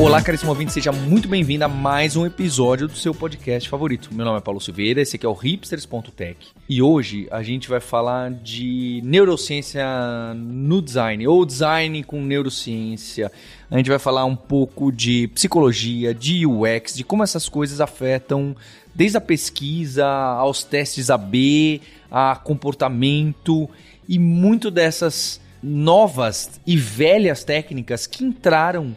Olá, caríssimo ouvinte, seja muito bem-vindo a mais um episódio do seu podcast favorito. Meu nome é Paulo Silveira, esse aqui é o hipsters.tech. E hoje a gente vai falar de neurociência no design, ou design com neurociência. A gente vai falar um pouco de psicologia, de UX, de como essas coisas afetam desde a pesquisa aos testes AB, a comportamento e muito dessas novas e velhas técnicas que entraram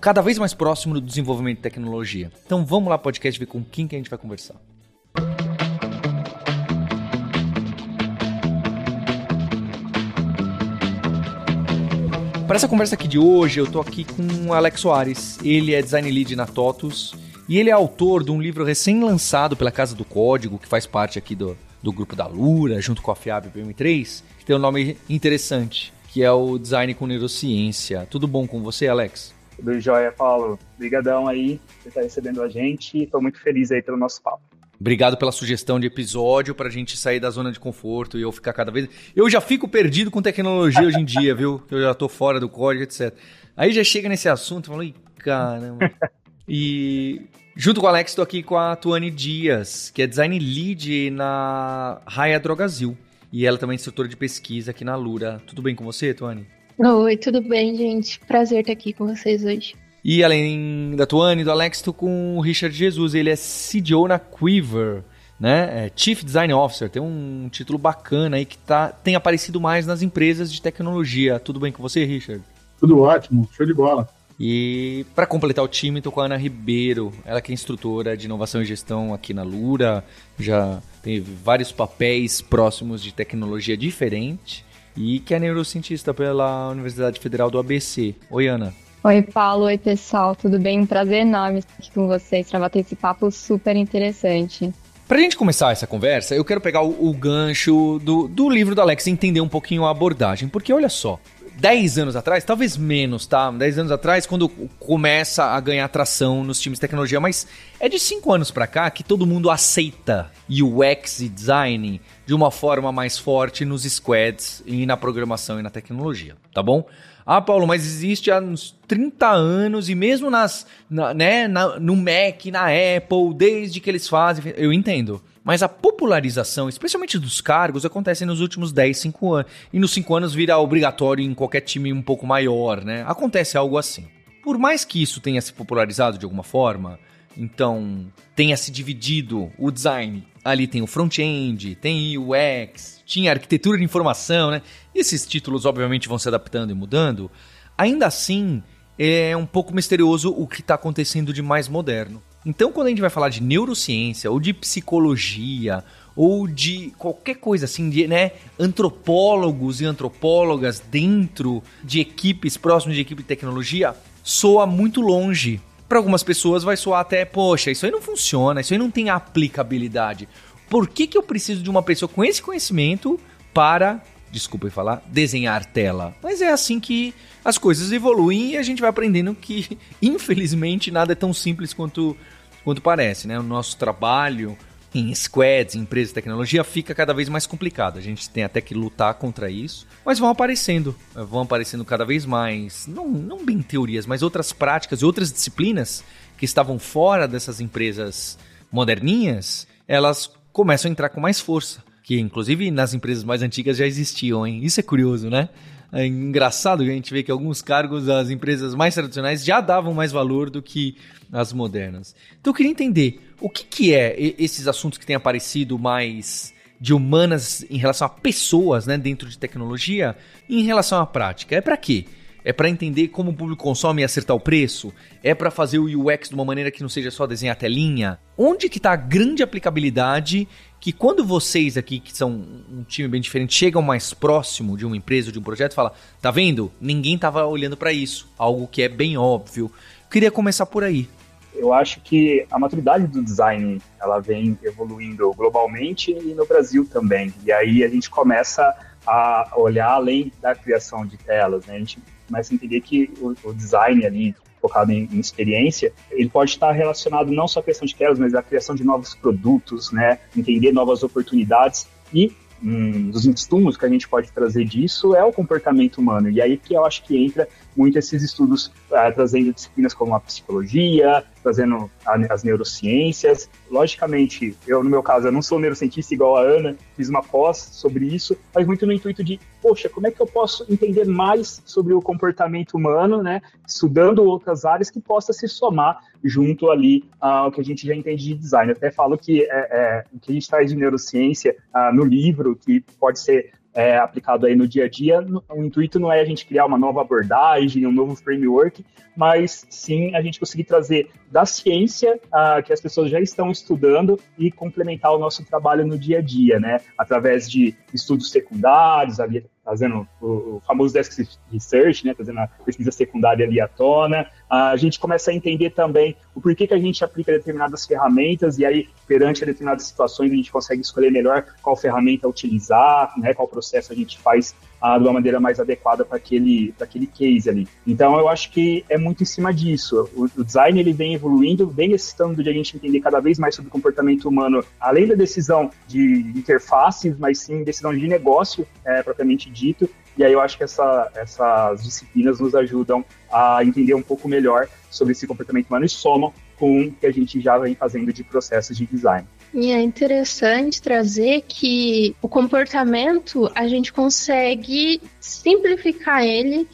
cada vez mais próximo do desenvolvimento de tecnologia. Então vamos lá, podcast, ver com quem que a gente vai conversar. Para essa conversa aqui de hoje, eu tô aqui com o Alex Soares. Ele é design lead na TOTUS e ele é autor de um livro recém-lançado pela Casa do Código, que faz parte aqui do, do grupo da Lura, junto com a FIAB PM3, que tem um nome interessante, que é o Design com Neurociência. Tudo bom com você, Alex? Tudo jóia, Paulo. Obrigadão aí por estar recebendo a gente. Estou muito feliz aí pelo nosso papo. Obrigado pela sugestão de episódio para a gente sair da zona de conforto e eu ficar cada vez. Eu já fico perdido com tecnologia hoje em dia, viu? Eu já estou fora do código, etc. Aí já chega nesse assunto e falo, caramba. e junto com o Alex, estou aqui com a Tuane Dias, que é design lead na Raia Drogazil. E ela também é instrutora de pesquisa aqui na Lura. Tudo bem com você, Tuane? Oi, tudo bem, gente? Prazer estar aqui com vocês hoje. E além da Tuane e do Alex, estou com o Richard Jesus. Ele é CDO na Quiver, né? É Chief Design Officer. Tem um título bacana aí que tá, tem aparecido mais nas empresas de tecnologia. Tudo bem com você, Richard? Tudo ótimo, show de bola. E para completar o time, estou com a Ana Ribeiro, ela que é instrutora de inovação e gestão aqui na Lura, já teve vários papéis próximos de tecnologia diferente e que é neurocientista pela Universidade Federal do ABC. Oi, Ana. Oi, Paulo. Oi, pessoal. Tudo bem? Um prazer enorme estar aqui com vocês para bater esse papo super interessante. Pra gente começar essa conversa, eu quero pegar o, o gancho do, do livro do Alex e entender um pouquinho a abordagem. Porque olha só, 10 anos atrás, talvez menos, tá? 10 anos atrás, quando começa a ganhar atração nos times de tecnologia, mas é de 5 anos para cá que todo mundo aceita UX e design de uma forma mais forte nos squads e na programação e na tecnologia, tá bom? Ah, Paulo, mas existe há uns 30 anos e mesmo nas, na, né, na, no Mac, na Apple, desde que eles fazem, eu entendo. Mas a popularização, especialmente dos cargos, acontece nos últimos 10, 5 anos. E nos 5 anos vira obrigatório em qualquer time um pouco maior, né? Acontece algo assim. Por mais que isso tenha se popularizado de alguma forma, então tenha se dividido o design. Ali tem o front-end, tem UX, tinha arquitetura de informação, né? E esses títulos, obviamente, vão se adaptando e mudando. Ainda assim, é um pouco misterioso o que está acontecendo de mais moderno. Então, quando a gente vai falar de neurociência, ou de psicologia, ou de qualquer coisa assim, de né, antropólogos e antropólogas dentro de equipes próximas de equipe de tecnologia, soa muito longe. Para algumas pessoas vai soar até, poxa, isso aí não funciona, isso aí não tem aplicabilidade. Por que, que eu preciso de uma pessoa com esse conhecimento para, desculpe falar, desenhar tela? Mas é assim que as coisas evoluem e a gente vai aprendendo que, infelizmente, nada é tão simples quanto quanto parece, né? O nosso trabalho em squads, em empresas de tecnologia, fica cada vez mais complicado. A gente tem até que lutar contra isso, mas vão aparecendo, vão aparecendo cada vez mais, não, não bem teorias, mas outras práticas e outras disciplinas que estavam fora dessas empresas moderninhas, elas começam a entrar com mais força, que inclusive nas empresas mais antigas já existiam, hein? Isso é curioso, né? É engraçado que a gente vê que alguns cargos das empresas mais tradicionais já davam mais valor do que as modernas. Então eu queria entender o que, que é esses assuntos que têm aparecido mais de humanas em relação a pessoas né, dentro de tecnologia em relação à prática. É para quê? É para entender como o público consome e acertar o preço? É para fazer o UX de uma maneira que não seja só desenhar a telinha? Onde que está a grande aplicabilidade que quando vocês aqui, que são um time bem diferente, chegam mais próximo de uma empresa de um projeto, fala, tá vendo? Ninguém tava olhando para isso. Algo que é bem óbvio. Queria começar por aí. Eu acho que a maturidade do design, ela vem evoluindo globalmente e no Brasil também. E aí a gente começa a olhar além da criação de telas, né? A gente começa a entender que o, o design ali, focado em, em, experiência, ele pode estar relacionado não só à criação de quedas, mas à criação de novos produtos, né? Entender novas oportunidades e um dos insumos que a gente pode trazer disso é o comportamento humano. E aí que eu acho que entra muito esses estudos uh, trazendo disciplinas como a psicologia, trazendo a, as neurociências. Logicamente, eu no meu caso, eu não sou neurocientista igual a Ana, fiz uma pós sobre isso, mas muito no intuito de, poxa, como é que eu posso entender mais sobre o comportamento humano, né, estudando outras áreas que possa se somar junto ali ao que a gente já entende de design. Eu até falo que é, é, o que a gente traz de neurociência uh, no livro, que pode ser é, aplicado aí no dia a dia, o intuito não é a gente criar uma nova abordagem, um novo framework, mas sim a gente conseguir trazer da ciência que as pessoas já estão estudando e complementar o nosso trabalho no dia a dia, né? Através de estudos secundários, ali fazendo o, famoso desk research, né, fazendo a pesquisa secundária ali à tona. A gente começa a entender também o porquê que a gente aplica determinadas ferramentas e aí, perante determinadas situações, a gente consegue escolher melhor qual ferramenta utilizar, né, qual processo a gente faz ah, de uma maneira mais adequada para aquele, aquele case ali. Então, eu acho que é muito em cima disso. O, o design ele vem evoluindo, vem necessitando de a gente entender cada vez mais sobre o comportamento humano, além da decisão de interfaces, mas sim decisão de negócio, é, propriamente dito. E aí eu acho que essa, essas disciplinas nos ajudam a entender um pouco melhor sobre esse comportamento humano e somam com o que a gente já vem fazendo de processos de design. E é interessante trazer que o comportamento a gente consegue simplificar ele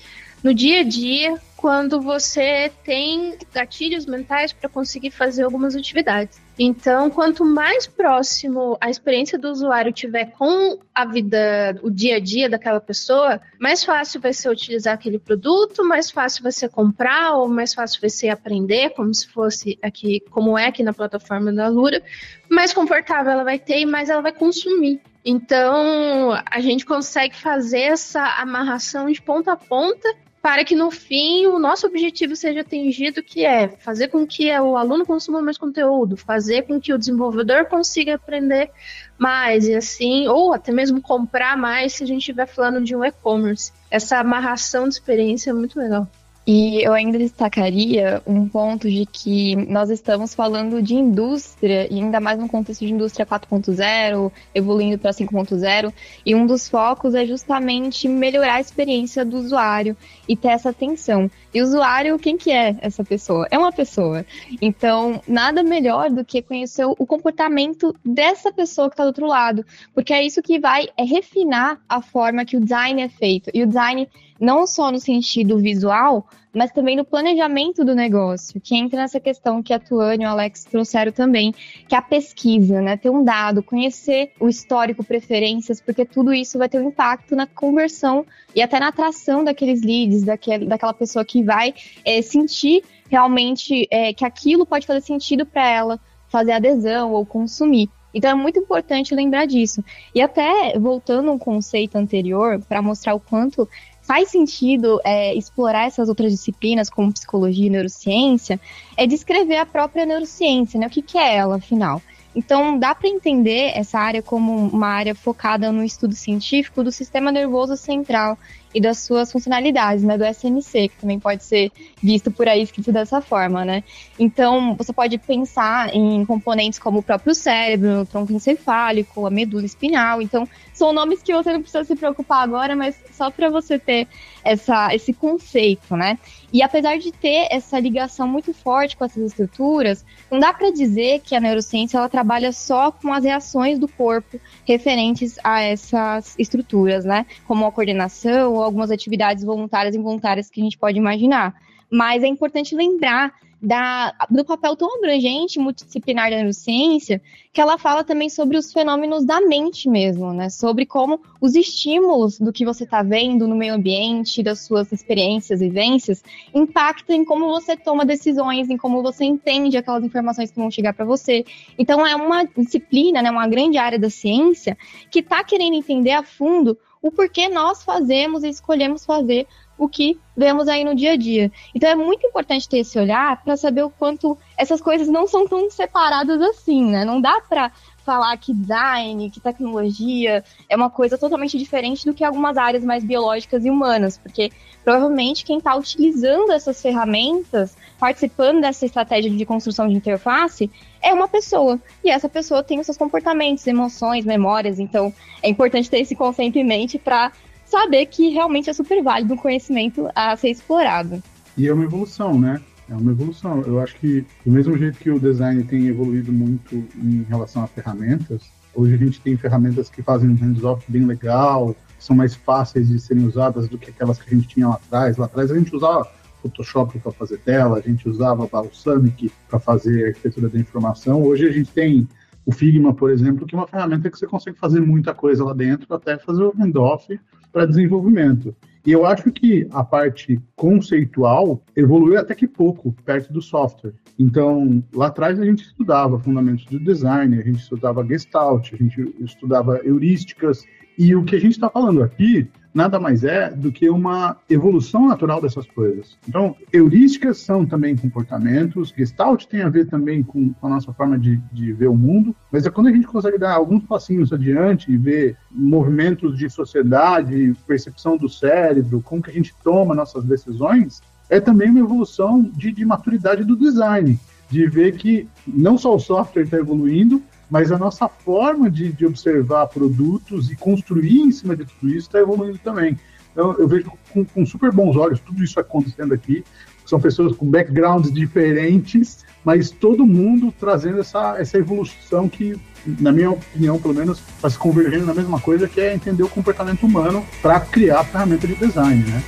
no dia a dia quando você tem gatilhos mentais para conseguir fazer algumas atividades. Então, quanto mais próximo a experiência do usuário tiver com a vida, o dia a dia daquela pessoa, mais fácil vai ser utilizar aquele produto, mais fácil vai ser comprar, ou mais fácil vai ser aprender, como se fosse aqui, como é aqui na plataforma da Lura, mais confortável ela vai ter e mais ela vai consumir. Então, a gente consegue fazer essa amarração de ponta a ponta para que no fim o nosso objetivo seja atingido, que é fazer com que o aluno consuma mais conteúdo, fazer com que o desenvolvedor consiga aprender mais e assim, ou até mesmo comprar mais se a gente estiver falando de um e-commerce. Essa amarração de experiência é muito legal. E eu ainda destacaria um ponto de que nós estamos falando de indústria, e ainda mais no contexto de indústria 4.0, evoluindo para 5.0, e um dos focos é justamente melhorar a experiência do usuário e ter essa atenção. E o usuário, quem que é essa pessoa? É uma pessoa. Então, nada melhor do que conhecer o comportamento dessa pessoa que está do outro lado, porque é isso que vai é refinar a forma que o design é feito. E o design não só no sentido visual, mas também no planejamento do negócio, que entra nessa questão que a Tuane e o Alex trouxeram também, que é a pesquisa, né? Ter um dado, conhecer o histórico, preferências, porque tudo isso vai ter um impacto na conversão e até na atração daqueles leads, daquele, daquela pessoa que vai é, sentir realmente é, que aquilo pode fazer sentido para ela fazer adesão ou consumir. Então é muito importante lembrar disso. E até voltando a um conceito anterior, para mostrar o quanto faz sentido é, explorar essas outras disciplinas, como psicologia e neurociência, é descrever a própria neurociência, né? O que, que é ela, afinal? Então, dá para entender essa área como uma área focada no estudo científico do sistema nervoso central e das suas funcionalidades, né, do SNC, que também pode ser visto por aí escrito dessa forma, né? Então, você pode pensar em componentes como o próprio cérebro, o tronco encefálico, a medula espinhal. Então, são nomes que você não precisa se preocupar agora, mas só para você ter essa, esse conceito, né? E apesar de ter essa ligação muito forte com essas estruturas, não dá para dizer que a neurociência ela trabalha só com as reações do corpo referentes a essas estruturas, né? Como a coordenação algumas atividades voluntárias e involuntárias que a gente pode imaginar. Mas é importante lembrar da, do papel tão abrangente multidisciplinar da neurociência, que ela fala também sobre os fenômenos da mente mesmo, né? Sobre como os estímulos do que você está vendo no meio ambiente, das suas experiências, vivências, impactam em como você toma decisões, em como você entende aquelas informações que vão chegar para você. Então é uma disciplina, né, uma grande área da ciência que está querendo entender a fundo o porquê nós fazemos e escolhemos fazer o que vemos aí no dia a dia. Então é muito importante ter esse olhar para saber o quanto essas coisas não são tão separadas assim, né? Não dá para falar que design, que tecnologia é uma coisa totalmente diferente do que algumas áreas mais biológicas e humanas, porque provavelmente quem está utilizando essas ferramentas, participando dessa estratégia de construção de interface, é uma pessoa. E essa pessoa tem os seus comportamentos, emoções, memórias. Então, é importante ter esse conceito em mente para saber que realmente é super válido um conhecimento a ser explorado. E é uma evolução, né? É uma evolução. Eu acho que, do mesmo jeito que o design tem evoluído muito em relação a ferramentas, hoje a gente tem ferramentas que fazem um hands-off bem legal, são mais fáceis de serem usadas do que aquelas que a gente tinha lá atrás. Lá atrás a gente usava Photoshop para fazer tela, a gente usava Balsamic para fazer arquitetura da informação. Hoje a gente tem o Figma, por exemplo, que é uma ferramenta que você consegue fazer muita coisa lá dentro, até fazer o handoff para desenvolvimento. E eu acho que a parte conceitual evoluiu até que pouco perto do software. Então, lá atrás a gente estudava fundamentos do design, a gente estudava gestalt, a gente estudava heurísticas, e o que a gente está falando aqui nada mais é do que uma evolução natural dessas coisas. Então, heurísticas são também comportamentos, Gestalt tem a ver também com a nossa forma de, de ver o mundo, mas é quando a gente consegue dar alguns passinhos adiante e ver movimentos de sociedade, percepção do cérebro, como que a gente toma nossas decisões, é também uma evolução de, de maturidade do design, de ver que não só o software está evoluindo, mas a nossa forma de, de observar produtos e construir em cima de tudo isso está evoluindo também. Então, eu vejo com, com, super bons olhos tudo isso acontecendo aqui. São pessoas com backgrounds diferentes, mas todo mundo trazendo essa, essa evolução que, na minha opinião, pelo menos, está se convergendo na mesma coisa, que é entender o comportamento humano para criar a ferramenta de design, né?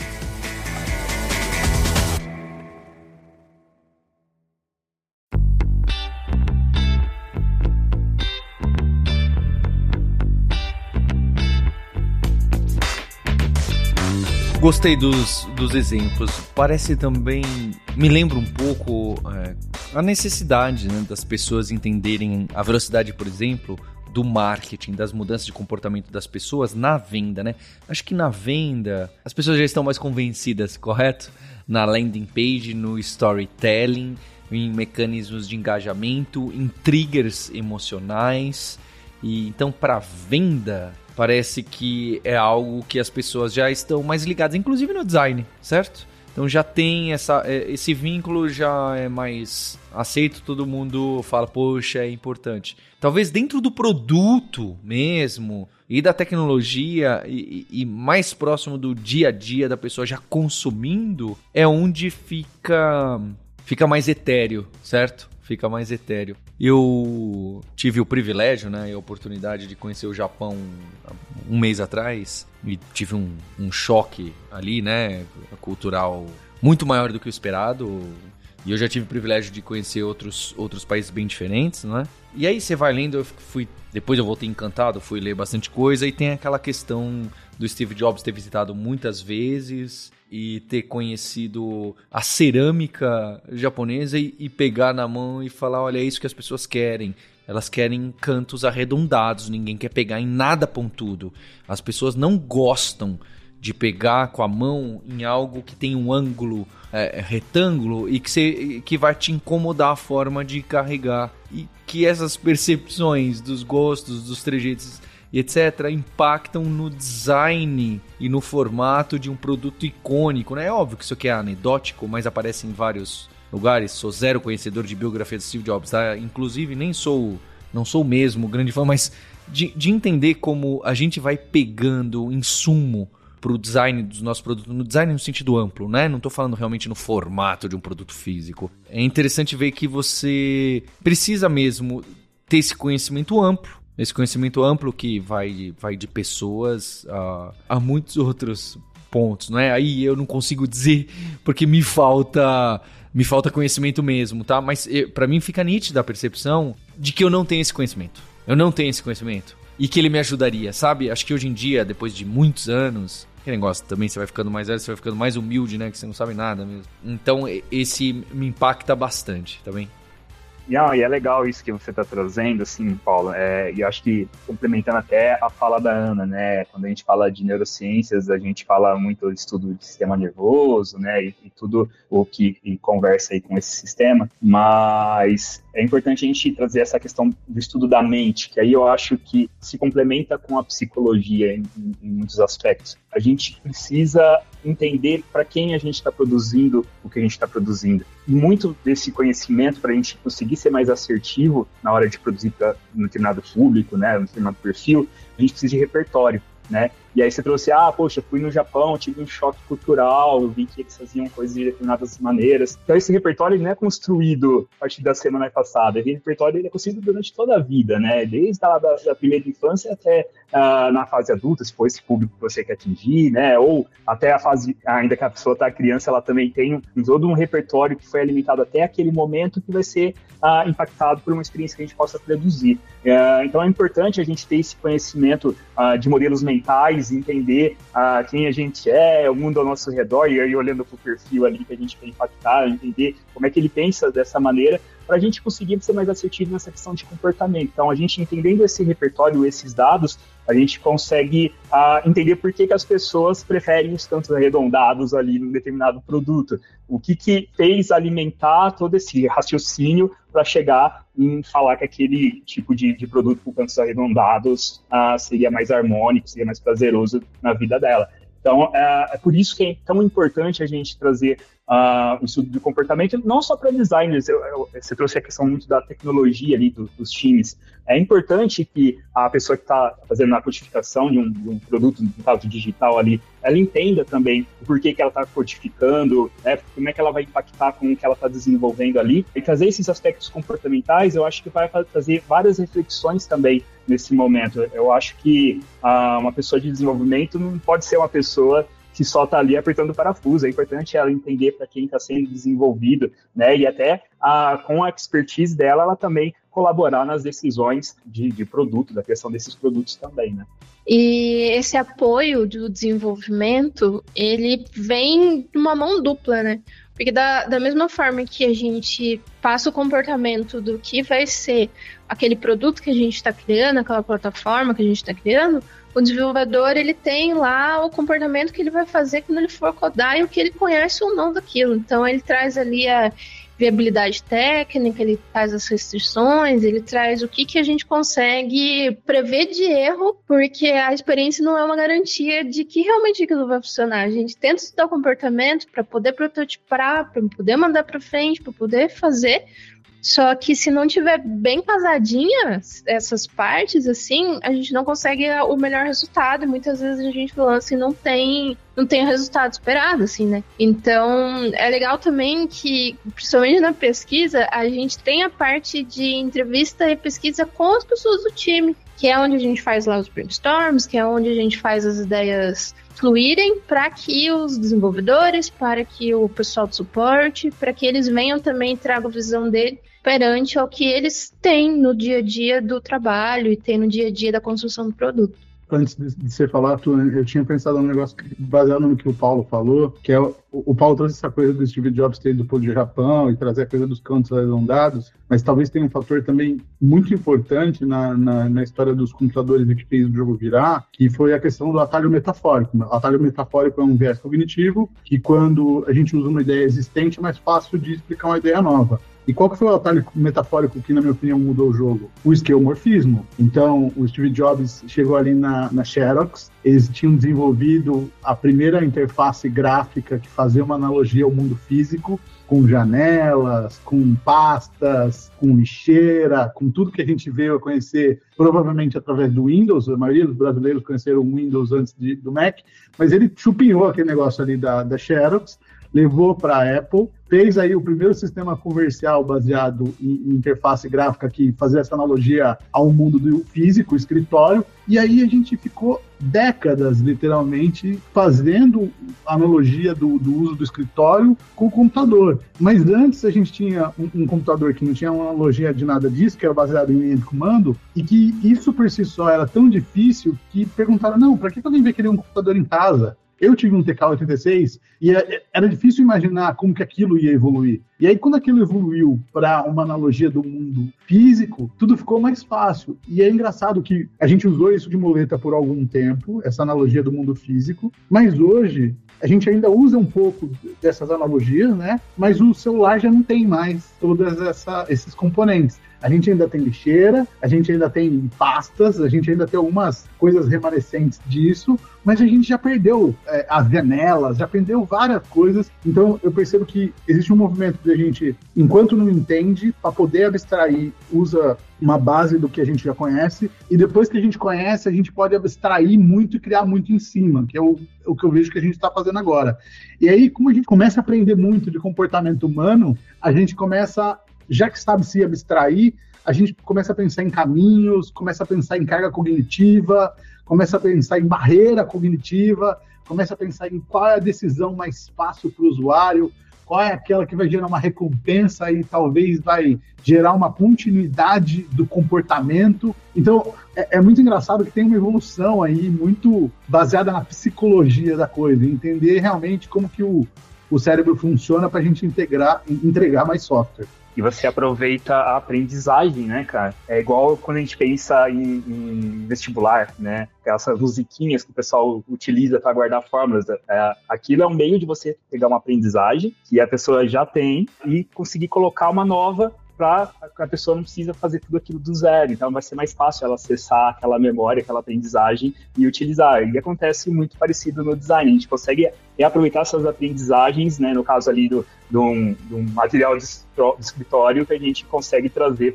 Gostei dos, dos exemplos. Parece também. Me lembra um pouco é, a necessidade né, das pessoas entenderem a velocidade, por exemplo, do marketing, das mudanças de comportamento das pessoas na venda, né? Acho que na venda as pessoas já estão mais convencidas, correto? Na landing page, no storytelling, em mecanismos de engajamento, em triggers emocionais. E então para venda parece que é algo que as pessoas já estão mais ligadas, inclusive no design, certo? Então já tem essa, é, esse vínculo já é mais aceito, todo mundo fala, poxa, é importante. Talvez dentro do produto mesmo e da tecnologia e, e mais próximo do dia a dia da pessoa já consumindo é onde fica fica mais etéreo, certo? Fica mais etéreo. Eu tive o privilégio, né, e a oportunidade de conhecer o Japão um mês atrás e tive um, um choque ali, né, cultural muito maior do que o esperado. E eu já tive o privilégio de conhecer outros, outros países bem diferentes, né? E aí você vai lendo, eu fui. Depois eu voltei encantado, fui ler bastante coisa, e tem aquela questão do Steve Jobs ter visitado muitas vezes e ter conhecido a cerâmica japonesa e, e, pegar na mão e falar: olha, é isso que as pessoas querem. Elas querem cantos arredondados, ninguém quer pegar em nada pontudo. As pessoas não gostam de pegar com a mão em algo que tem um ângulo é, retângulo e que, você, que vai te incomodar a forma de carregar. E que essas percepções dos gostos, dos trejeitos e etc., impactam no design e no formato de um produto icônico. Né? É óbvio que isso aqui é anedótico, mas aparece em vários lugares. Sou zero conhecedor de biografia de Steve Jobs, tá? Inclusive, nem sou, não sou mesmo grande fã, mas de, de entender como a gente vai pegando insumo para o design dos nossos produtos, no design no sentido amplo, né? Não estou falando realmente no formato de um produto físico. É interessante ver que você precisa mesmo ter esse conhecimento amplo esse conhecimento amplo que vai, vai de pessoas a, a muitos outros pontos, não é? Aí eu não consigo dizer porque me falta me falta conhecimento mesmo, tá? Mas para mim fica nítida a percepção de que eu não tenho esse conhecimento. Eu não tenho esse conhecimento e que ele me ajudaria, sabe? Acho que hoje em dia, depois de muitos anos, que negócio também, você vai ficando mais velho, você vai ficando mais humilde, né? Que você não sabe nada mesmo. Então, esse me impacta bastante, tá bem? Não, e é legal isso que você está trazendo, assim, Paulo. É, e acho que complementando até a fala da Ana, né? Quando a gente fala de neurociências, a gente fala muito do estudo de sistema nervoso, né? E, e tudo o que conversa aí com esse sistema. Mas é importante a gente trazer essa questão do estudo da mente, que aí eu acho que se complementa com a psicologia em, em muitos aspectos. A gente precisa entender para quem a gente está produzindo o que a gente está produzindo. E muito desse conhecimento, para a gente conseguir ser mais assertivo na hora de produzir para um determinado público, né, um determinado perfil, a gente precisa de repertório. Né? E aí você trouxe, ah, poxa, fui no Japão, tive um choque cultural, vi que eles faziam coisas de determinadas maneiras. Então esse repertório não é construído a partir da semana passada, esse repertório ele é construído durante toda a vida, né? Desde a da, da primeira infância até uh, na fase adulta, se for esse público que você quer atingir, né? Ou até a fase, ainda que a pessoa está criança, ela também tem todo um repertório que foi alimentado até aquele momento que vai ser uh, impactado por uma experiência que a gente possa produzir. Uh, então é importante a gente ter esse conhecimento de modelos mentais entender ah, quem a gente é, o mundo ao nosso redor, e aí olhando para o perfil ali que a gente quer impactar, entender como é que ele pensa dessa maneira, para a gente conseguir ser mais assertivo nessa questão de comportamento. Então, a gente entendendo esse repertório, esses dados, a gente consegue uh, entender por que, que as pessoas preferem os cantos arredondados ali num determinado produto. O que, que fez alimentar todo esse raciocínio para chegar em falar que aquele tipo de, de produto com cantos arredondados uh, seria mais harmônico, seria mais prazeroso na vida dela. Então, é, é, por isso que é tão importante a gente trazer uh, o estudo de comportamento, não só para designers, eu, eu, você trouxe a questão muito da tecnologia ali do, dos times. É importante que a pessoa que está fazendo a codificação de um, de um, produto, caso digital ali, ela entenda também o porquê que ela está codificando, né, como é que ela vai impactar com o que ela está desenvolvendo ali. E trazer esses aspectos comportamentais, eu acho que vai trazer várias reflexões também nesse momento. Eu acho que uh, uma pessoa de desenvolvimento não pode ser uma pessoa que só está ali apertando o parafuso. É importante ela entender para quem está sendo desenvolvido, né? E até a, com a expertise dela, ela também colaborar nas decisões de, de produto, da criação desses produtos também, né? E esse apoio do desenvolvimento, ele vem de uma mão dupla, né? Porque da, da mesma forma que a gente passa o comportamento do que vai ser aquele produto que a gente está criando, aquela plataforma que a gente está criando, o desenvolvedor ele tem lá o comportamento que ele vai fazer quando ele for codar e o que ele conhece ou não daquilo. Então ele traz ali a viabilidade técnica, ele traz as restrições, ele traz o que, que a gente consegue prever de erro, porque a experiência não é uma garantia de que realmente aquilo vai funcionar. A gente tenta estudar o comportamento para poder prototipar, para poder mandar para frente, para poder fazer, só que se não tiver bem casadinha essas partes, assim, a gente não consegue o melhor resultado. Muitas vezes a gente lança e não tem, não tem o resultado esperado, assim, né? Então, é legal também que, principalmente na pesquisa, a gente tem a parte de entrevista e pesquisa com as pessoas do time, que é onde a gente faz lá os brainstorms, que é onde a gente faz as ideias fluírem para que os desenvolvedores, para que o pessoal do suporte, para que eles venham também e tragam a visão dele perante ao que eles têm no dia a dia do trabalho e têm no dia a dia da construção do produto antes de, você falar, tu, eu tinha pensado num negócio baseado no que o Paulo falou, que é o, o Paulo trouxe essa coisa do Steve Jobs ter ido pro Japão e trazer a coisa dos cantos arredondados, mas talvez tenha um fator também muito importante na, na, na história dos computadores e que fez o jogo virar, que foi a questão do atalho metafórico. O atalho metafórico é um viés cognitivo que quando a gente usa uma ideia existente é mais fácil de explicar uma ideia nova. E qual que foi o atalho metafórico que, na minha opinião, mudou o jogo? O esquemorfismo. Então, o Steve Jobs chegou ali na, na Xerox, eles tinham desenvolvido a primeira interface gráfica que fazia uma analogia ao mundo físico, com janelas, com pastas, com lixeira, com tudo que a gente veio a conhecer, provavelmente através do Windows. A maioria dos brasileiros conheceram o Windows antes de, do Mac, mas ele chupinhou aquele negócio ali da, da Xerox levou para a Apple, fez aí o primeiro sistema comercial baseado em, interface gráfica que fazia essa analogia ao mundo do físico, escritório, e aí a gente ficou décadas, literalmente, fazendo analogia do, do uso do escritório com o computador. Mas antes a gente tinha um, um, computador que não tinha uma analogia de nada disso, que era baseado em linha de comando, e que isso por si só era tão difícil que perguntaram, não, para que alguém vai querer um computador em casa? Eu tive um TK-86 e é, era difícil imaginar como que aquilo ia evoluir. E aí, quando aquilo evoluiu para uma analogia do mundo físico, tudo ficou mais fácil. E é engraçado que a gente usou isso de muleta por algum tempo, essa analogia do mundo físico, mas hoje a gente ainda usa um pouco dessas analogias, né? Mas o celular já não tem mais todos esses componentes. A gente ainda tem lixeira, a gente ainda tem pastas, a gente ainda tem algumas coisas remanescentes disso, mas a gente já perdeu é, as janelas, já perdeu várias coisas. Então eu percebo que existe um movimento de a gente, enquanto não entende, para poder abstrair, usa uma base do que a gente já conhece, e depois que a gente conhece, a gente pode abstrair muito e criar muito em cima, que é o, o que eu vejo que a gente está fazendo agora. E aí, como a gente começa a aprender muito de comportamento humano, a gente começa já que sabe se abstrair, a gente começa a pensar em caminhos, começa a pensar em carga cognitiva, começa a pensar em barreira cognitiva, começa a pensar em qual é a decisão mais fácil para o usuário, qual é aquela que vai gerar uma recompensa e talvez vai gerar uma continuidade do comportamento. Então, é, é, muito engraçado que tem uma evolução aí muito baseada na psicologia da coisa, entender realmente como que o, o cérebro funciona para a gente integrar, entregar mais software e você aproveita a aprendizagem, né, cara? É igual quando a gente pensa em, em vestibular, né? Essas musiquinhas que o pessoal utiliza para guardar fórmulas. É, aquilo é um meio de você pegar uma aprendizagem que a pessoa já tem e conseguir colocar uma nova para a pessoa não precisa fazer tudo aquilo do zero. Então vai ser mais fácil ela acessar aquela memória, aquela aprendizagem e utilizar. E acontece muito parecido no design. A gente consegue reaproveitar essas aprendizagens, né, no caso ali do, do, um, do material de escritório que a gente consegue trazer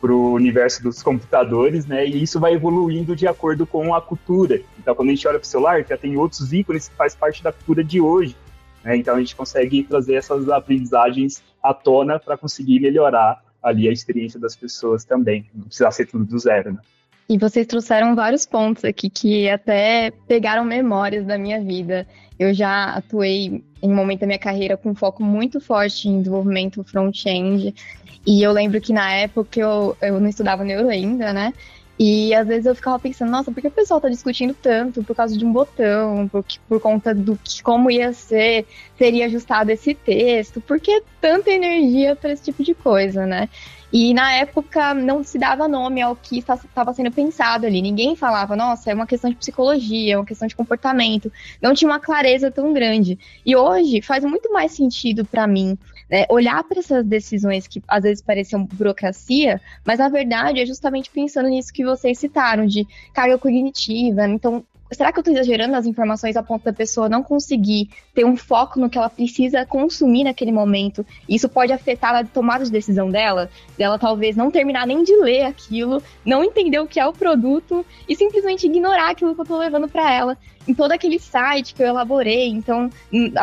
para o universo dos computadores, né? E isso vai evoluindo de acordo com a cultura. Então, quando a gente olha para o celular, já tem outros ícones que faz parte da cultura de hoje. Né? Então, a gente consegue trazer essas aprendizagens à tona para conseguir melhorar ali a experiência das pessoas também. Não precisa ser tudo do zero, né? E vocês trouxeram vários pontos aqui que até pegaram memórias da minha vida. Eu já atuei em um momento da minha carreira com foco muito forte em desenvolvimento front-end. E eu lembro que na época eu, eu não estudava neuro ainda, né? E às vezes eu ficava pensando, nossa, por que o pessoal tá discutindo tanto por causa de um botão, por, por conta do que como ia ser, seria ajustado esse texto, por que tanta energia para esse tipo de coisa, né? E na época não se dava nome ao que estava sendo pensado ali. Ninguém falava, nossa, é uma questão de psicologia, é uma questão de comportamento. Não tinha uma clareza tão grande. E hoje faz muito mais sentido para mim né, olhar para essas decisões que às vezes pareciam burocracia, mas na verdade é justamente pensando nisso que vocês citaram, de carga cognitiva. Então, será que eu estou exagerando as informações a ponto da pessoa não conseguir ter um foco no que ela precisa consumir naquele momento? Isso pode afetar a tomada de decisão dela, dela talvez não terminar nem de ler aquilo, não entender o que é o produto e simplesmente ignorar aquilo que eu estou levando para ela. Em todo aquele site que eu elaborei, então,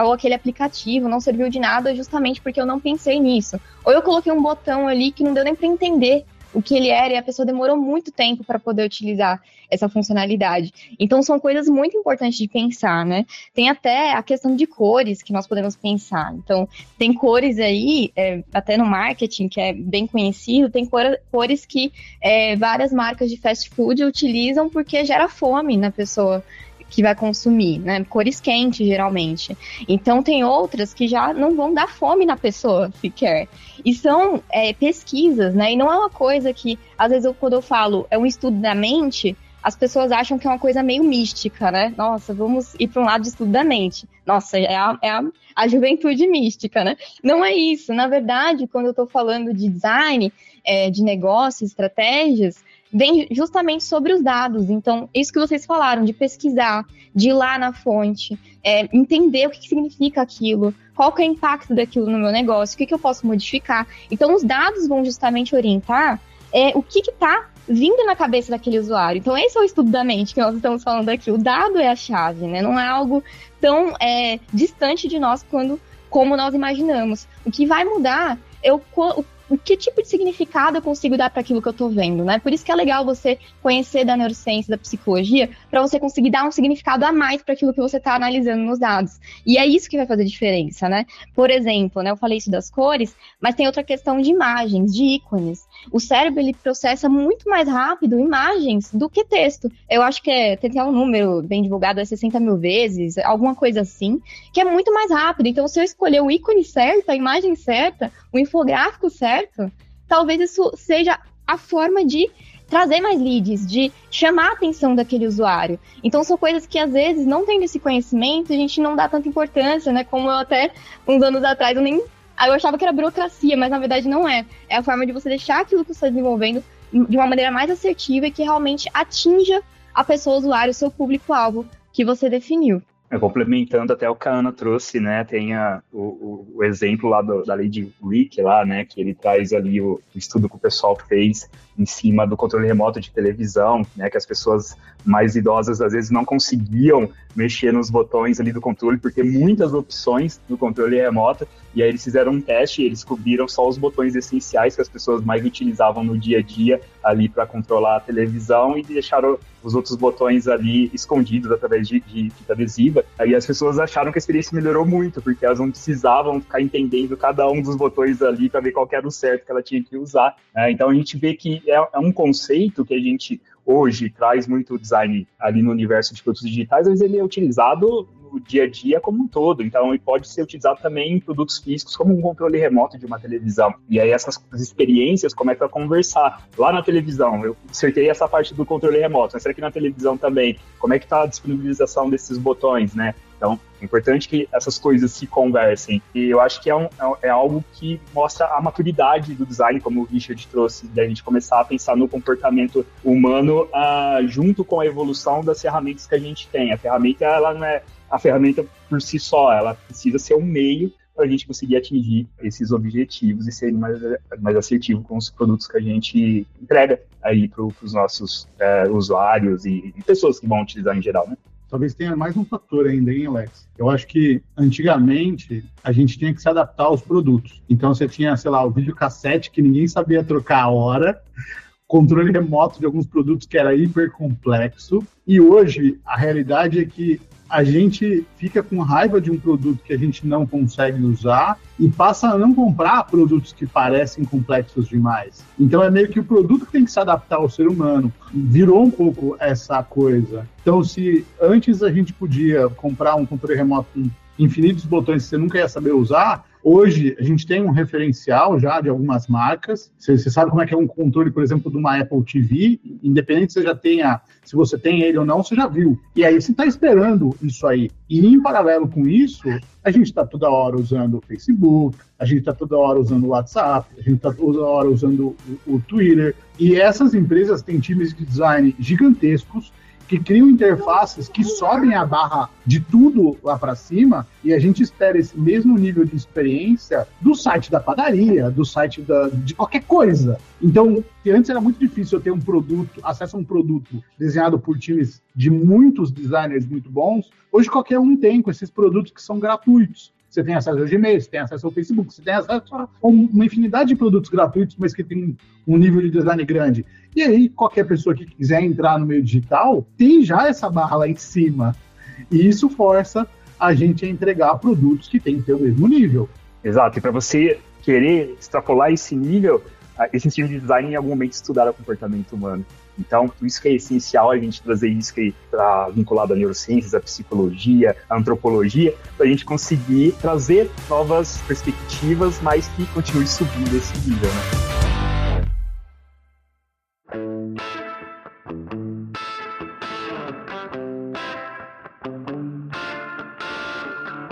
ou aquele aplicativo não serviu de nada justamente porque eu não pensei nisso. Ou eu coloquei um botão ali que não deu nem para entender o que ele era e a pessoa demorou muito tempo para poder utilizar essa funcionalidade. Então são coisas muito importantes de pensar, né? Tem até a questão de cores que nós podemos pensar. Então tem cores aí, é, até no marketing que é bem conhecido, tem cor, cores que é, várias marcas de fast food utilizam porque gera fome na pessoa que vai consumir, né? Cores quentes, geralmente. Então, tem outras que já não vão dar fome na pessoa sequer. E são é, pesquisas, né? E não é uma coisa que, às vezes, eu, quando eu falo é um estudo da mente, as pessoas acham que é uma coisa meio mística, né? Nossa, vamos ir para um lado de estudo da mente. Nossa, é a, é a, a juventude mística, né? Não é isso. Na verdade, quando eu estou falando de design, é, de negócios, estratégias, vem justamente sobre os dados. Então, isso que vocês falaram, de pesquisar, de ir lá na fonte, é, entender o que, que, significa aquilo, qual que é o impacto daquilo no meu negócio, o que, que eu posso modificar. Então, os dados vão justamente orientar é, o que está vindo na cabeça daquele usuário. Então, esse é o estudo da mente que nós estamos falando aqui. O dado é a chave, né? Não é algo tão é, distante de nós quando, como nós imaginamos. O que vai mudar é o, o o que tipo de significado eu consigo dar para aquilo que eu estou vendo, né? Por isso que é legal você conhecer da neurociência, da psicologia, para você conseguir dar um significado a mais para aquilo que você está analisando nos dados. E é isso que vai fazer diferença, né? Por exemplo, né, eu falei isso das cores, mas tem outra questão de imagens, de ícones. O cérebro ele processa muito mais rápido imagens do que texto. Eu acho que é, tem um número bem divulgado, é 60 mil vezes, alguma coisa assim, que é muito mais rápido. Então, se eu escolher o ícone certo, a imagem certa, o infográfico certo, talvez isso seja a forma de trazer mais leads, de chamar a atenção daquele usuário. Então são coisas que às vezes não tendo esse conhecimento, a gente não dá tanta importância, né? Como eu até uns anos atrás eu nem eu achava que era burocracia, mas na verdade não é. É a forma de você deixar aquilo que você está desenvolvendo de uma maneira mais assertiva e que realmente atinja a pessoa usuário, o seu público-alvo que você definiu. É, complementando até o que a Ana trouxe, né, tem a, o, o, exemplo lá do, da lei de Rick lá, né, que ele traz ali o, o, estudo que o pessoal fez em cima do controle remoto de televisão, né, que as pessoas mais idosas às vezes não conseguiam mexer nos botões ali do controle, porque muitas opções do controle remoto, e aí eles fizeram um teste e eles cobriram só os botões essenciais que as pessoas mais utilizavam no dia a dia ali para controlar a televisão e deixaram os outros botões ali escondidos através de, de fita adesiva. Aí as pessoas acharam que a experiência melhorou muito, porque elas não precisavam ficar entendendo cada um dos botões ali para ver qual era o certo que ela tinha que usar. Né? Então a gente vê que é, é um conceito que a gente hoje traz muito design ali no universo de produtos digitais, mas ele é utilizado no dia a dia como um todo. Então, ele pode ser utilizado também em produtos físicos, como um controle remoto de uma televisão. E aí, essas experiências começam a conversar. Lá na televisão, eu acertei essa parte do controle remoto, mas será que na televisão também? Como é que está a disponibilização desses botões, né? Então, é importante que essas coisas se conversem. E eu acho que é, um, é algo que mostra a maturidade do design, como o Richard trouxe, da gente começar a pensar no comportamento humano uh, junto com a evolução das ferramentas que a gente tem. A ferramenta, ela não é a ferramenta por si só, ela precisa ser um meio para a gente conseguir atingir esses objetivos e ser mais, mais assertivo com os produtos que a gente entrega aí para os nossos é, usuários e, e, pessoas que vão utilizar em geral, né? Talvez tenha mais um fator ainda, hein, Alex? Eu acho que antigamente a gente tinha que se adaptar aos produtos. Então você tinha, sei lá, o videocassete que ninguém sabia trocar a hora, controle remoto de alguns produtos que era hiper complexo. E hoje a realidade é que a gente fica com raiva de um produto que a gente não consegue usar e passa a não comprar produtos que parecem complexos demais. Então é meio que o produto que tem que se adaptar ao ser humano. Virou um pouco essa coisa. Então, se antes a gente podia comprar um controle remoto com infinitos botões que você nunca ia saber usar, Hoje, a gente tem um referencial já de algumas marcas. Você, sabe como é que é um controle, por exemplo, de uma Apple TV, independente se você já tenha, se você tem ele ou não, você já viu. E aí você está esperando isso aí. E em paralelo com isso, a gente está toda hora usando o Facebook, a gente está toda hora usando o WhatsApp, a gente está toda hora usando o, o Twitter. E essas empresas têm times de design gigantescos que criam interfaces que sobem a barra de tudo lá para cima e a gente espera esse mesmo nível de experiência do site da padaria, do site da, de qualquer coisa. Então, antes era muito difícil eu ter um produto, acesso a um produto desenhado por times de muitos designers muito bons. Hoje qualquer um tem com esses produtos que são gratuitos. Você tem acesso ao Gmail, você tem acesso ao Facebook, você tem acesso a uma infinidade de produtos gratuitos, mas que tem um nível de design grande. E aí, qualquer pessoa que quiser entrar no meio digital, tem já essa barra lá em cima. E isso força a gente a entregar produtos que têm que ter o mesmo nível. Exato, e para você querer extrapolar esse nível, esse estilo de design em algum momento estudar o comportamento humano. Então, por isso que é essencial a gente trazer isso que está vinculado à neurociências, à psicologia, à antropologia, para a gente conseguir trazer novas perspectivas, mas que continue subindo esse nível. Né?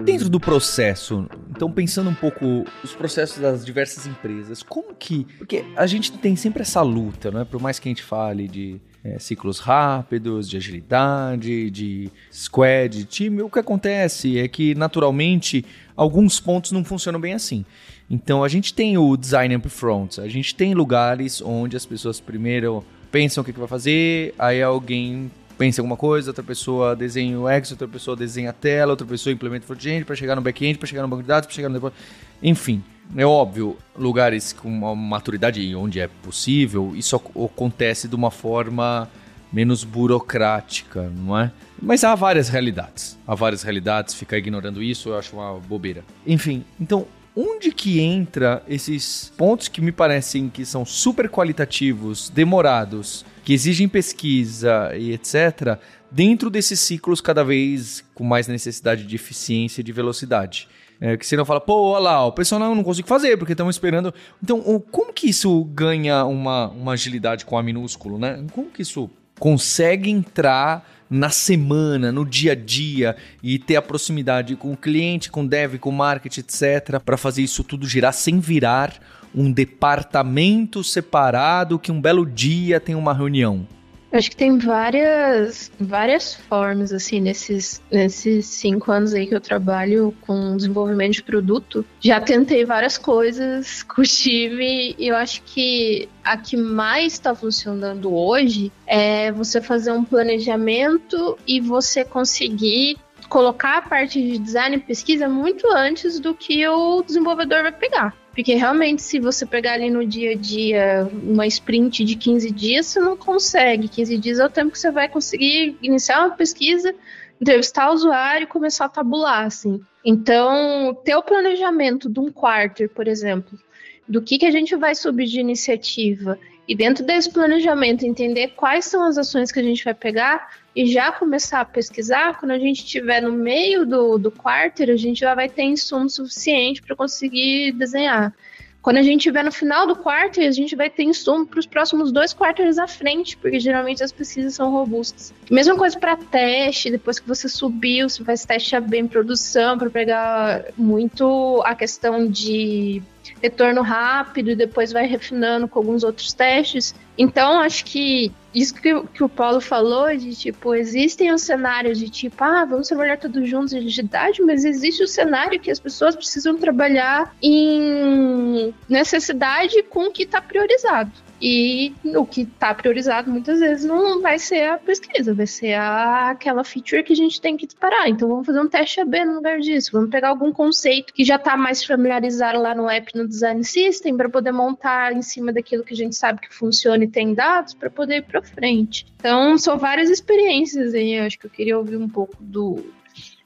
Dentro do processo, então pensando um pouco os processos das diversas empresas, como que. Porque a gente tem sempre essa luta, não é? Por mais que a gente fale de é, ciclos rápidos, de agilidade, de squad, de time, o que acontece é que naturalmente alguns pontos não funcionam bem assim. Então a gente tem o design upfront, a gente tem lugares onde as pessoas primeiro pensam o que, que vai fazer, aí alguém pensa em alguma coisa, outra pessoa desenha o X, outra pessoa desenha a tela, outra pessoa implementa o front-end para chegar no back-end, para chegar no banco de dados, para chegar no... Enfim, É óbvio, lugares com uma maturidade onde é possível, isso acontece de uma forma menos burocrática, não é? Mas há várias realidades. Há várias realidades, ficar ignorando isso eu acho uma bobeira. Enfim, então onde que entra esses pontos que me parecem que são super qualitativos, demorados, que exigem pesquisa e etc, dentro desses ciclos cada vez com mais necessidade de eficiência e de velocidade. É, que você não fala, pô, olha lá, o pessoal não, não consigo fazer, porque estamos esperando. Então, como que isso ganha uma, uma agilidade com A minúsculo, né? Como que isso consegue entrar na semana, no dia a dia e ter a proximidade com o cliente, com o dev, com o marketing, etc, para fazer isso tudo girar sem virar um departamento separado que um belo dia tem uma reunião. Acho que tem várias, várias formas, assim, nesses, nesses cinco anos aí que eu trabalho com desenvolvimento de produto. Já tentei várias coisas com o time e eu acho que a que mais está funcionando hoje é você fazer um planejamento e você conseguir colocar a parte de design e pesquisa muito antes do que o desenvolvedor vai pegar. Porque realmente, se você pegar ali no dia a dia uma sprint de 15 dias, você não consegue. 15 dias é o tempo que você vai conseguir iniciar uma pesquisa, entrevistar o usuário e começar a tabular, assim. Então, ter o planejamento de um quarter, por exemplo, do que, que a gente vai subir de iniciativa e dentro desse planejamento entender quais são as ações que a gente vai pegar e já começar a pesquisar, quando a gente estiver no meio do, do quarter, a gente já vai ter insumo suficiente para conseguir desenhar. Quando a gente estiver no final do quarter, a gente vai ter insumo para os próximos dois quarters à frente, porque geralmente as pesquisas são robustas. Mesma coisa para teste, depois que você subiu, você faz teste bem em produção para pegar muito a questão de retorno rápido e depois vai refinando com alguns outros testes. Então, acho que isso que, que o Paulo falou, de tipo, existem os cenários de tipo, ah, vamos trabalhar todos juntos em agilidade, mas existe o cenário que as pessoas precisam trabalhar em necessidade com o que está priorizado. E o que está priorizado muitas vezes não vai ser a pesquisa, vai ser a, aquela feature que a gente tem que disparar. Então vamos fazer um teste AB no lugar disso. Vamos pegar algum conceito que já está mais familiarizado lá no app, no design system, para poder montar em cima daquilo que a gente sabe que funciona e tem dados, para poder ir para frente. Então são várias experiências aí. Eu acho que eu queria ouvir um pouco do,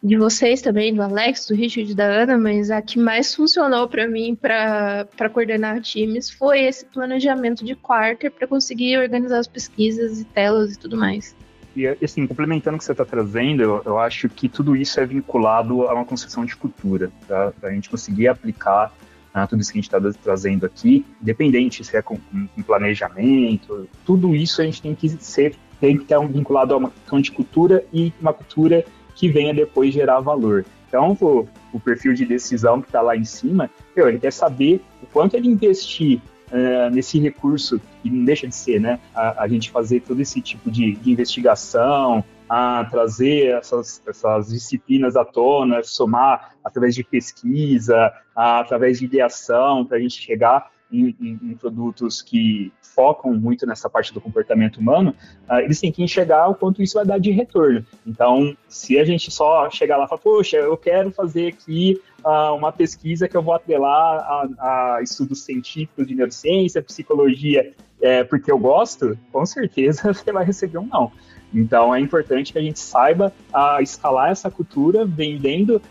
de vocês também, do Alex, do Richard da Ana, mas a que mais funcionou para mim para coordenar times foi esse planejamento de quarter para conseguir organizar as pesquisas e telas e tudo mais. E assim, complementando o que você está trazendo, eu, eu, acho que tudo isso é vinculado a uma construção de cultura, para a gente conseguir aplicar ah, tudo isso que a gente está trazendo aqui, independente se é com, com, planejamento, tudo isso a gente tem que ser tem que estar vinculado a uma questão de cultura e uma cultura que venha depois gerar valor. Então, o, o perfil de decisão que está lá em cima, meu, ele quer saber o quanto ele investir uh, nesse recurso, e não deixa de ser, né? A, a gente fazer todo esse tipo de, de investigação, a trazer essas, essas, disciplinas à tona, somar através de pesquisa, através de ideação, para a gente chegar em, em, em, produtos que focam muito nessa parte do comportamento humano, uh, eles têm que enxergar o quanto isso vai dar de retorno. Então, se a gente só chegar lá e falar, poxa, eu quero fazer aqui uh, uma pesquisa que eu vou atrelar a, a estudos científicos de neurociência, psicologia, é, porque eu gosto, com certeza você vai receber um não. Então é importante que a gente saiba uh, escalar essa cultura, vendendo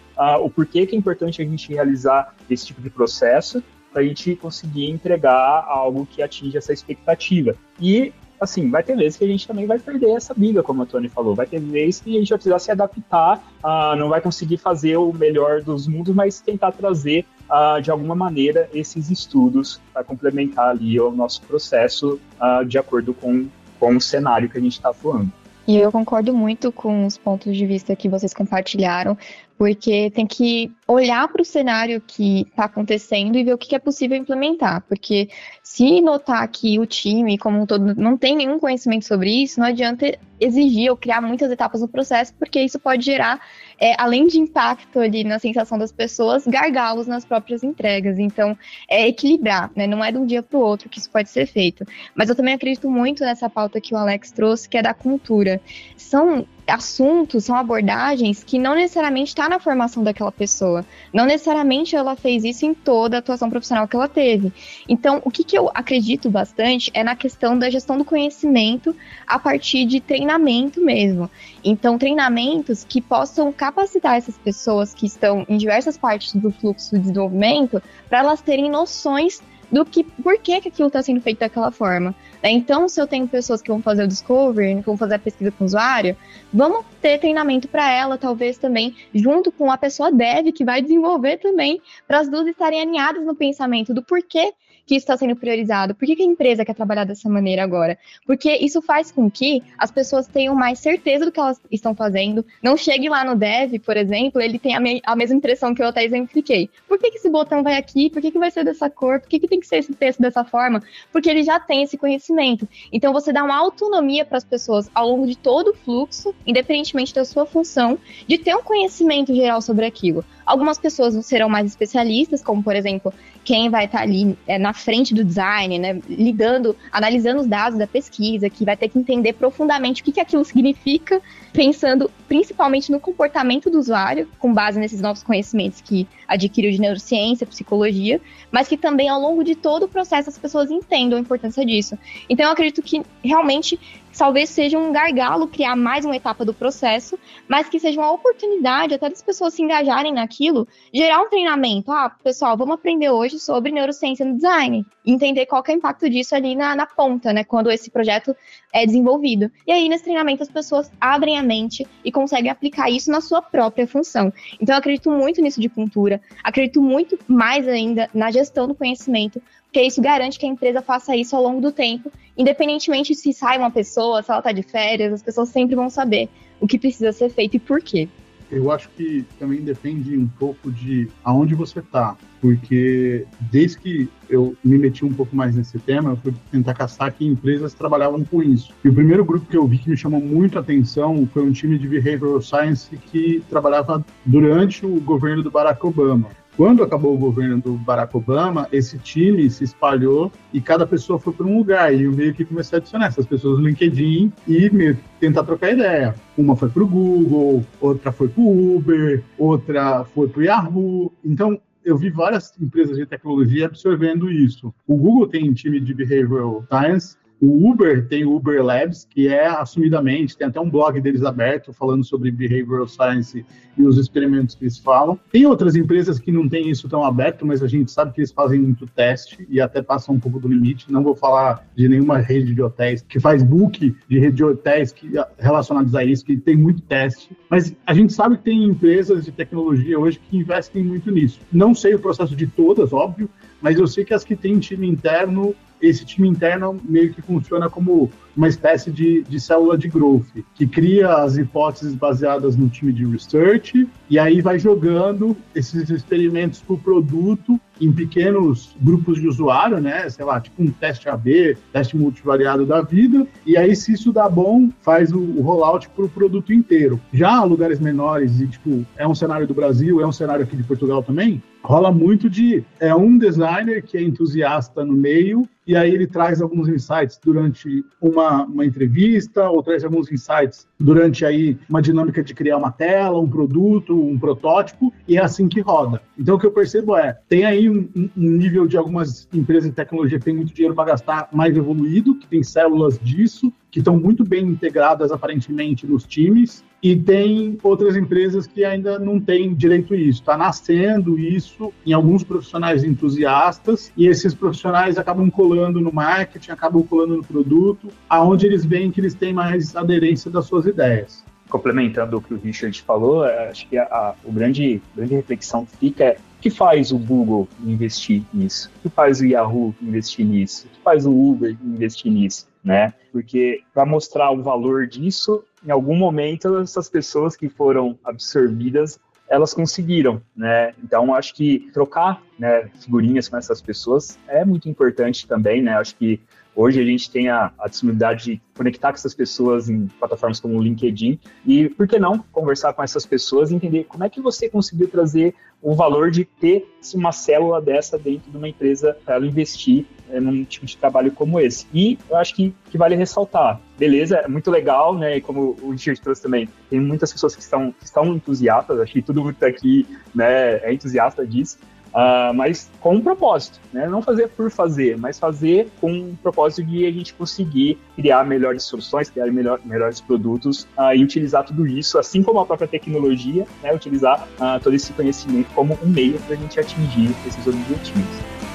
o porquê que é importante a gente realizar esse tipo de processo para a gente conseguir entregar algo que atinja essa expectativa. E, assim, vai ter vezes que a gente também vai perder essa briga, como a Tony falou. Vai ter vezes que a gente vai precisar se adaptar, uh, não vai conseguir fazer o melhor dos mundos, mas tentar trazer, uh, de alguma maneira, esses estudos para complementar ali o nosso processo uh, de acordo com, com o cenário que a gente está atuando. E eu concordo muito com os pontos de vista que vocês compartilharam, porque tem que olhar para o cenário que está acontecendo e ver o que é possível implementar. Porque se notar que o time, como um todo, não tem nenhum conhecimento sobre isso, não adianta exigir ou criar muitas etapas no processo, porque isso pode gerar, é, além de impacto ali na sensação das pessoas, gargalos nas próprias entregas. Então, é equilibrar, né? Não é de um dia para o outro que isso pode ser feito. Mas eu também acredito muito nessa pauta que o Alex trouxe, que é da cultura. São assuntos, são abordagens que não necessariamente está na formação daquela pessoa. Não necessariamente ela fez isso em toda a atuação profissional que ela teve. Então, o que, que eu acredito bastante é na questão da gestão do conhecimento a partir de treinamento mesmo. Então, treinamentos que possam capacitar essas pessoas que estão em diversas partes do fluxo de desenvolvimento para elas terem noções do que por que, que aquilo está sendo feito daquela forma. Né? Então, se eu tenho pessoas que vão fazer o discovery, que vão fazer a pesquisa com o usuário, vamos ter treinamento para ela, talvez também, junto com a pessoa dev, que vai desenvolver também, para as duas estarem alinhadas no pensamento do porquê que está sendo priorizado? Por que, que, a empresa quer trabalhar dessa maneira agora? Porque isso faz com que as pessoas tenham mais certeza do que elas estão fazendo. Não chegue lá no dev, por exemplo, ele tem a, me a mesma impressão que eu até exemplifiquei. Por que, que esse botão vai aqui? Por que, que vai ser dessa cor? Por que, que tem que ser esse texto dessa forma? Porque ele já tem esse conhecimento. Então você dá uma autonomia para as pessoas ao longo de todo o fluxo, independentemente da sua função, de ter um conhecimento geral sobre aquilo. Algumas pessoas serão mais especialistas, como por exemplo, quem vai estar tá ali é, na frente do design, né, lidando, analisando os dados da pesquisa, que vai ter que entender profundamente o que, que aquilo significa, pensando principalmente no comportamento do usuário, com base nesses novos conhecimentos que adquiriu de neurociência, psicologia, mas que também ao longo de todo o processo as pessoas entendam a importância disso. Então eu acredito que realmente talvez seja um gargalo criar mais uma etapa do processo, mas que seja uma oportunidade até das pessoas se engajarem naquilo, gerar um treinamento. Ah, pessoal, vamos aprender hoje sobre neurociência no design, entender qual é o impacto disso ali na, na ponta, né, quando esse projeto é desenvolvido. E aí, nesse treinamento, as pessoas abrem a mente e conseguem aplicar isso na sua própria função. Então, eu acredito muito nisso de cultura, acredito muito mais ainda na gestão do conhecimento, porque isso garante que a empresa faça isso ao longo do tempo, independentemente se sai uma pessoa, se ela está de férias, as pessoas sempre vão saber o que precisa ser feito e por quê. Eu acho que também depende um pouco de aonde você está, porque desde que eu me meti um pouco mais nesse tema, eu fui tentar caçar que empresas trabalhavam com isso. E o primeiro grupo que eu vi que me chamou muito a atenção foi um time de behavioral science que trabalhava durante o governo do Barack Obama. Quando acabou o governo do Barack Obama, esse time se espalhou e cada pessoa foi para um lugar. E eu meio que comecei a adicionar essas pessoas no LinkedIn e meio tentar trocar ideia. Uma foi para o Google, outra foi para o Uber, outra foi para o Yahoo. Então, eu vi várias empresas de tecnologia absorvendo isso. O Google tem um time de behavioral science, o Uber tem o Uber Labs, que é assumidamente, tem até um blog deles aberto falando sobre behavioral science e os experimentos que eles falam. Tem outras empresas que não têm isso tão aberto, mas a gente sabe que eles fazem muito teste e até passam um pouco do limite. Não vou falar de nenhuma rede de hotéis que faz book de rede de hotéis que, relacionados a isso, que tem muito teste. Mas a gente sabe que tem empresas de tecnologia hoje que investem muito nisso. Não sei o processo de todas, óbvio, mas eu sei que as que têm time interno esse time interno meio que funciona como uma espécie de, de célula de growth, que cria as hipóteses baseadas no time de research e aí vai jogando esses experimentos para o produto em pequenos grupos de usuário, né? Sei lá, tipo um teste AB, teste multivariado da vida. E aí, se isso dá bom, faz o, o rollout para o produto inteiro. Já lugares menores, e tipo, é um cenário do Brasil, é um cenário aqui de Portugal também, rola muito de é um designer que é entusiasta no meio e aí ele traz alguns insights durante uma, uma entrevista ou traz alguns insights durante aí uma dinâmica de criar uma tela, um produto, um protótipo e é assim que roda. Então o que eu percebo é, tem aí um, um nível de algumas empresas de tecnologia que tem muito dinheiro para gastar mais evoluído, que tem células disso, que estão muito bem integradas aparentemente nos times e tem outras empresas que ainda não têm direito a isso. Está nascendo isso em alguns profissionais entusiastas e esses profissionais acabam colando no marketing, acabam colando no produto, aonde eles veem que eles têm mais aderência das suas ideias. Complementando o que o Richard falou, é, acho que a, a, a grande, grande reflexão que fica é o que faz o Google investir nisso? O que faz o Yahoo investir nisso? O que faz o Uber investir nisso? Né? Porque para mostrar o valor disso, em algum momento essas pessoas que foram absorvidas elas conseguiram, né? Então acho que trocar né, figurinhas com essas pessoas é muito importante também, né? Acho que Hoje a gente tem a, a disponibilidade de conectar com essas pessoas em plataformas como o LinkedIn e, por que não, conversar com essas pessoas e entender como é que você conseguiu trazer o valor de ter uma célula dessa dentro de uma empresa para ela investir é, num tipo de trabalho como esse. E eu acho que, que vale ressaltar, beleza, é muito legal, né? E como o Richard trouxe também, tem muitas pessoas que estão, que entusiastas, acho que todo mundo aqui né, é entusiasta disso. Uh, mas com um propósito, né? Não fazer por fazer, mas fazer com um propósito de a gente conseguir criar melhores soluções, criar melhor, melhores produtos uh, e utilizar tudo isso, assim como a própria tecnologia, né? Utilizar uh, todo esse conhecimento como um meio para a gente atingir esses objetivos.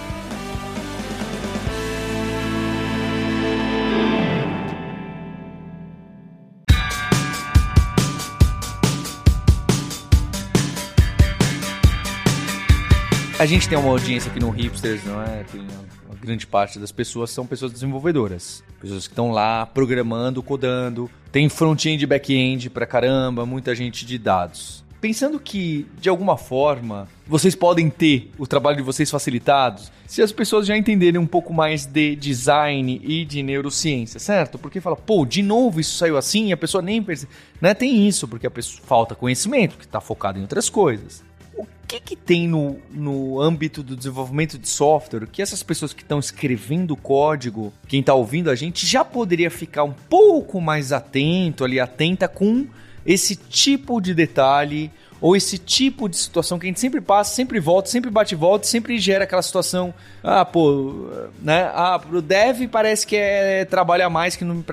A gente tem uma audiência aqui no Hipsters, não é? Tem uma grande parte das pessoas são pessoas desenvolvedoras. Pessoas que estão lá programando, codando. Tem front-end e back-end pra caramba, muita gente de dados. Pensando que, de alguma forma, vocês podem ter o trabalho de vocês facilitados se as pessoas já entenderem um pouco mais de design e de neurociência, certo? Porque fala, pô, de novo isso saiu assim a pessoa nem percebe. Né? Tem isso, porque a pessoa falta conhecimento, que está focado em outras coisas que, que tem no, no âmbito do desenvolvimento de software que essas pessoas que estão escrevendo código, quem está ouvindo a gente, já poderia ficar um pouco mais atento ali, atenta com esse tipo de detalhe ou esse tipo de situação que a gente sempre passa, sempre volta, sempre bate e volta, sempre gera aquela situação, ah, pô, né? Ah, pro dev parece que é trabalhar mais que não,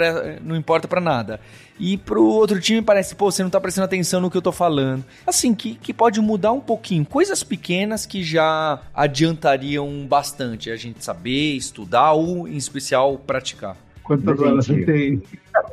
não importa para nada. E pro outro time parece, pô, você não tá prestando atenção no que eu tô falando. Assim, que, que pode mudar um pouquinho. Coisas pequenas que já adiantariam bastante a gente saber, estudar ou, em especial, praticar. Quantas horas você tem?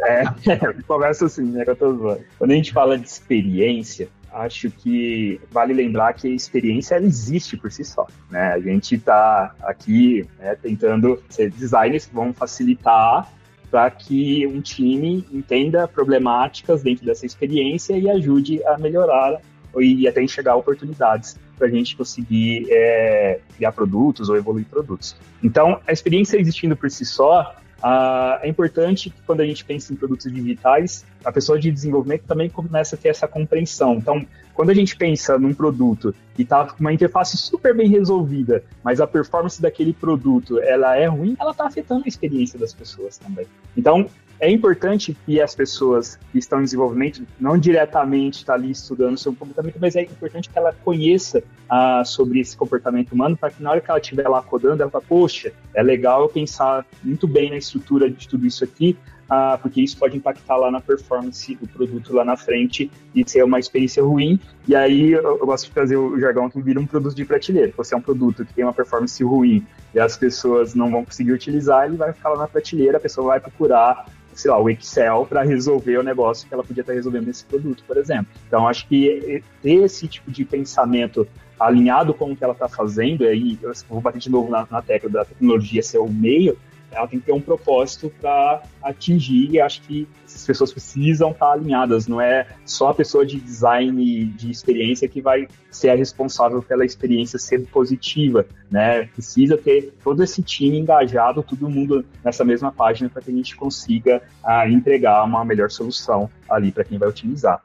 É, começa assim, né? Quantas horas? Quando a gente fala de experiência, acho que vale lembrar que a experiência ela existe por si só. Né? A gente está aqui né, tentando ser designers que vão facilitar para que um time entenda problemáticas dentro dessa experiência e ajude a melhorar e até enxergar oportunidades para a gente conseguir é, criar produtos ou evoluir produtos. Então, a experiência existindo por si só, ah, é importante que quando a gente pensa em produtos digitais, a pessoa de desenvolvimento também começa a ter essa compreensão. Então, quando a gente pensa num produto que está com uma interface super bem resolvida, mas a performance daquele produto ela é ruim, ela está afetando a experiência das pessoas também. Então, é importante que as pessoas que estão em desenvolvimento, não diretamente está ali estudando sobre comportamento, mas é importante que ela conheça ah, sobre esse comportamento humano, para que na hora que ela estiver lá codando, ela fala, poxa, é legal eu pensar muito bem na estrutura de tudo isso aqui, ah, porque isso pode impactar lá na performance do produto lá na frente e ser uma experiência ruim. E aí eu, gosto de trazer o jargão que vira um produto de prateleira. Você é um produto que tem uma performance ruim e as pessoas não vão conseguir utilizar, ele vai ficar lá na prateleira, a pessoa vai procurar sei lá, o Excel para resolver o negócio que ela podia estar resolvendo nesse produto, por exemplo. Então, acho que ter esse tipo de pensamento alinhado com o que ela está fazendo, aí eu vou bater de novo na, na tecla da tecnologia ser o meio, ela tem que ter um propósito para atingir e acho que essas pessoas precisam estar tá alinhadas, não é só a pessoa de design de experiência que vai ser a responsável pela experiência ser positiva, né? Precisa ter todo esse time engajado, todo mundo nessa mesma página para que a gente consiga ah, entregar uma melhor solução ali para quem vai utilizar.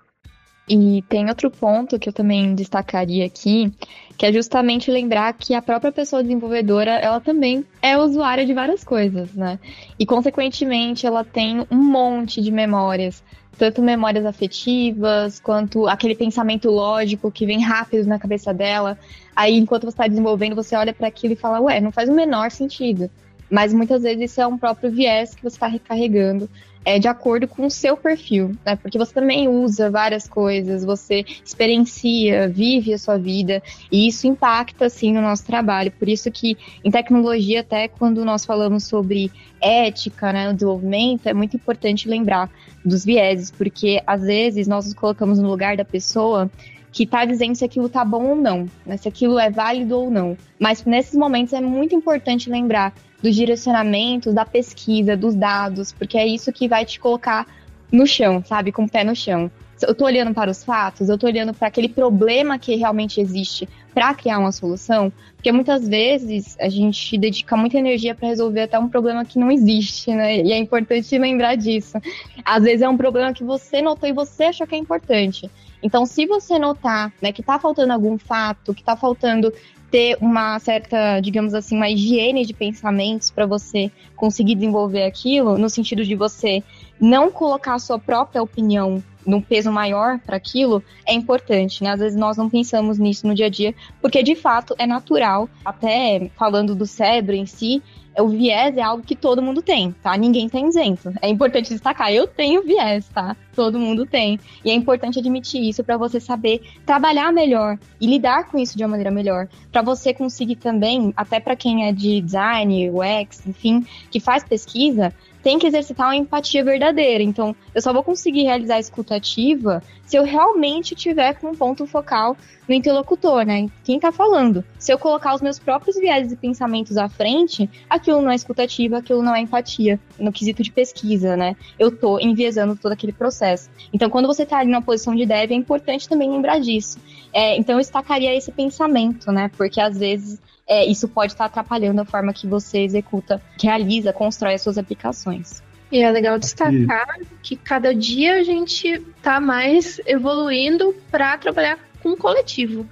E tem outro ponto que eu também destacaria aqui, que é justamente lembrar que a própria pessoa desenvolvedora, ela também é usuária de várias coisas, né? E, consequentemente, ela tem um monte de memórias, tanto memórias afetivas, quanto aquele pensamento lógico que vem rápido na cabeça dela. Aí, enquanto você está desenvolvendo, você olha para aquilo e fala, ué, não faz o menor sentido. Mas muitas vezes isso é um próprio viés que você está recarregando é de acordo com o seu perfil, né? Porque você também usa várias coisas, você experiencia, vive a sua vida, e isso impacta, assim, no nosso trabalho. Por isso que em tecnologia, até quando nós falamos sobre ética, né, o desenvolvimento, é muito importante lembrar dos vieses, porque às vezes nós nos colocamos no lugar da pessoa que está dizendo se aquilo tá bom ou não, né, se aquilo é válido ou não. Mas nesses momentos é muito importante lembrar dos direcionamentos, da pesquisa, dos dados, porque é isso que vai te colocar no chão, sabe? Com o pé no chão. Eu estou olhando para os fatos, eu estou olhando para aquele problema que realmente existe para criar uma solução, porque muitas vezes a gente dedica muita energia para resolver até um problema que não existe, né? E é importante lembrar disso. Às vezes é um problema que você notou e você achou que é importante. Então, se você notar né, que está faltando algum fato, que está faltando ter uma certa, digamos assim, uma higiene de pensamentos para você conseguir desenvolver aquilo, no sentido de você não colocar a sua própria opinião num peso maior para aquilo, é importante, né? Às vezes nós não pensamos nisso no dia a dia, porque de fato é natural, até falando do cérebro em si, o viés é algo que todo mundo tem, tá? Ninguém tá isento. É importante destacar, eu tenho viés, tá? Todo mundo tem. E é importante admitir isso para você saber trabalhar melhor e lidar com isso de uma maneira melhor, para você conseguir também, até para quem é de design, UX, enfim, que faz pesquisa, tem que exercitar uma empatia verdadeira. Então, eu só vou conseguir realizar a escutativa se eu realmente tiver com um ponto focal no interlocutor, né? Quem tá falando. Se eu colocar os meus próprios viés e pensamentos à frente, aquilo não é escutativa, aquilo não é empatia, no quesito de pesquisa, né? Eu tô enviesando todo aquele processo. Então, quando você tá ali numa posição de dev, é importante também lembrar disso. É, então, eu destacaria esse pensamento, né? Porque às vezes é, isso pode estar atrapalhando a forma que você executa, realiza, constrói as suas aplicações. E é legal destacar que cada dia a gente está mais evoluindo para trabalhar com coletivo.